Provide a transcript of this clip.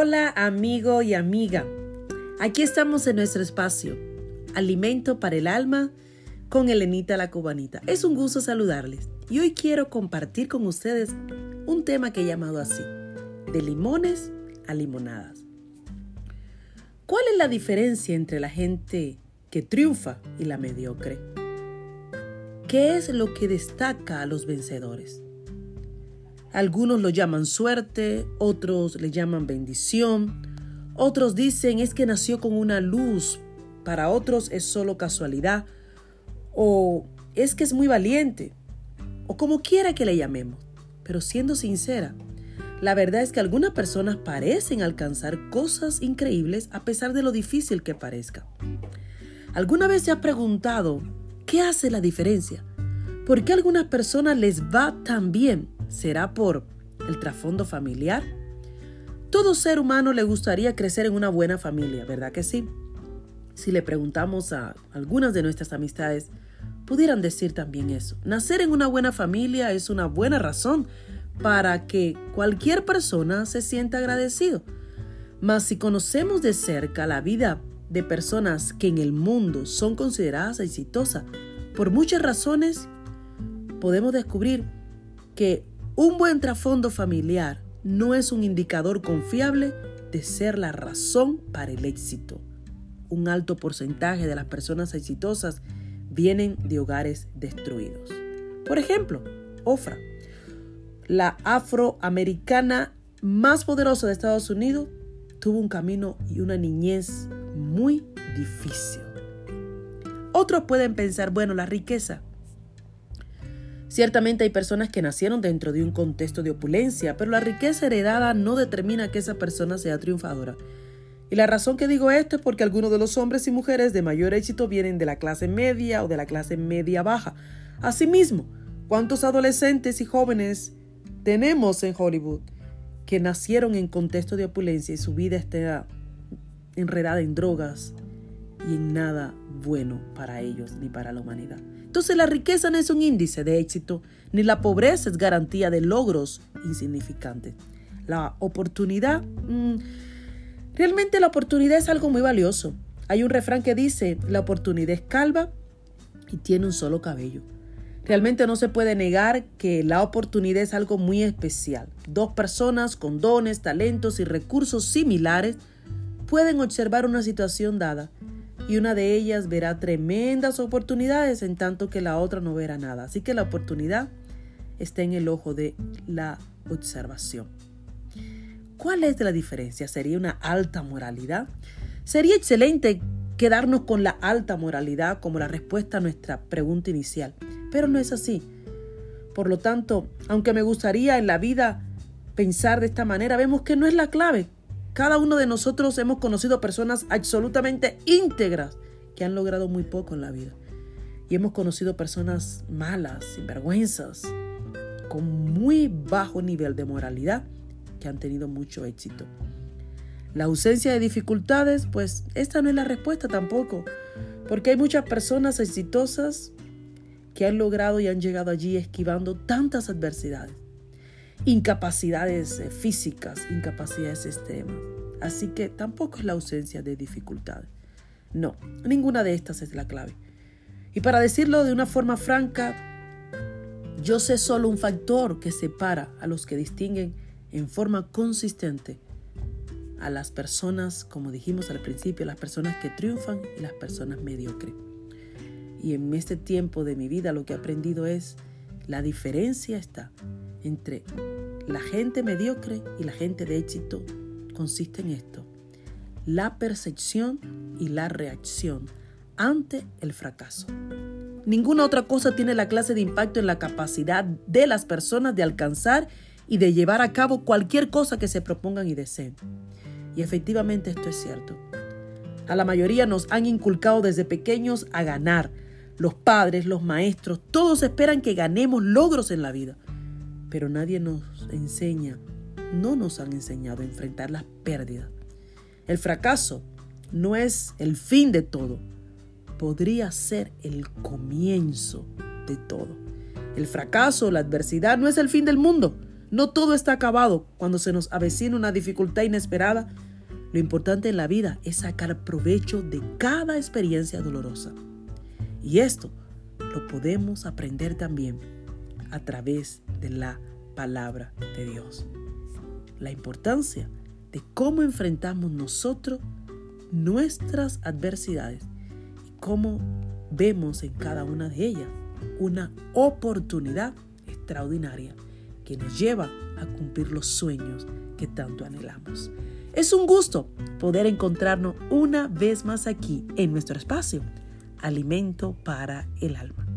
Hola amigo y amiga. Aquí estamos en nuestro espacio, Alimento para el Alma, con Elenita la Cubanita. Es un gusto saludarles y hoy quiero compartir con ustedes un tema que he llamado así, de limones a limonadas. ¿Cuál es la diferencia entre la gente que triunfa y la mediocre? ¿Qué es lo que destaca a los vencedores? Algunos lo llaman suerte, otros le llaman bendición, otros dicen es que nació con una luz, para otros es solo casualidad, o es que es muy valiente, o como quiera que le llamemos. Pero siendo sincera, la verdad es que algunas personas parecen alcanzar cosas increíbles a pesar de lo difícil que parezca. ¿Alguna vez se ha preguntado qué hace la diferencia? ¿Por qué a algunas personas les va tan bien ¿Será por el trasfondo familiar? Todo ser humano le gustaría crecer en una buena familia, ¿verdad que sí? Si le preguntamos a algunas de nuestras amistades, pudieran decir también eso. Nacer en una buena familia es una buena razón para que cualquier persona se sienta agradecido. Mas si conocemos de cerca la vida de personas que en el mundo son consideradas exitosas por muchas razones, podemos descubrir que un buen trasfondo familiar no es un indicador confiable de ser la razón para el éxito. Un alto porcentaje de las personas exitosas vienen de hogares destruidos. Por ejemplo, Ofra, la afroamericana más poderosa de Estados Unidos, tuvo un camino y una niñez muy difícil. Otros pueden pensar, bueno, la riqueza Ciertamente hay personas que nacieron dentro de un contexto de opulencia, pero la riqueza heredada no determina que esa persona sea triunfadora. Y la razón que digo esto es porque algunos de los hombres y mujeres de mayor éxito vienen de la clase media o de la clase media baja. Asimismo, ¿cuántos adolescentes y jóvenes tenemos en Hollywood que nacieron en contexto de opulencia y su vida está enredada en drogas y en nada bueno para ellos ni para la humanidad? Entonces la riqueza no es un índice de éxito, ni la pobreza es garantía de logros insignificantes. La oportunidad, mm, realmente la oportunidad es algo muy valioso. Hay un refrán que dice, la oportunidad es calva y tiene un solo cabello. Realmente no se puede negar que la oportunidad es algo muy especial. Dos personas con dones, talentos y recursos similares pueden observar una situación dada y una de ellas verá tremendas oportunidades en tanto que la otra no verá nada. Así que la oportunidad está en el ojo de la observación. ¿Cuál es la diferencia? ¿Sería una alta moralidad? Sería excelente quedarnos con la alta moralidad como la respuesta a nuestra pregunta inicial, pero no es así. Por lo tanto, aunque me gustaría en la vida pensar de esta manera, vemos que no es la clave. Cada uno de nosotros hemos conocido personas absolutamente íntegras que han logrado muy poco en la vida. Y hemos conocido personas malas, sinvergüenzas, con muy bajo nivel de moralidad que han tenido mucho éxito. La ausencia de dificultades, pues esta no es la respuesta tampoco, porque hay muchas personas exitosas que han logrado y han llegado allí esquivando tantas adversidades incapacidades eh, físicas, incapacidades extremas. Así que tampoco es la ausencia de dificultades. No, ninguna de estas es la clave. Y para decirlo de una forma franca, yo sé solo un factor que separa a los que distinguen en forma consistente a las personas, como dijimos al principio, las personas que triunfan y las personas mediocres. Y en este tiempo de mi vida lo que he aprendido es la diferencia está entre la gente mediocre y la gente de éxito consiste en esto, la percepción y la reacción ante el fracaso. Ninguna otra cosa tiene la clase de impacto en la capacidad de las personas de alcanzar y de llevar a cabo cualquier cosa que se propongan y deseen. Y efectivamente esto es cierto. A la mayoría nos han inculcado desde pequeños a ganar. Los padres, los maestros, todos esperan que ganemos logros en la vida pero nadie nos enseña, no nos han enseñado a enfrentar las pérdidas. El fracaso no es el fin de todo, podría ser el comienzo de todo. El fracaso, la adversidad no es el fin del mundo, No todo está acabado cuando se nos avecina una dificultad inesperada. Lo importante en la vida es sacar provecho de cada experiencia dolorosa. Y esto lo podemos aprender también a través de la palabra de Dios. La importancia de cómo enfrentamos nosotros nuestras adversidades y cómo vemos en cada una de ellas una oportunidad extraordinaria que nos lleva a cumplir los sueños que tanto anhelamos. Es un gusto poder encontrarnos una vez más aquí en nuestro espacio, Alimento para el Alma.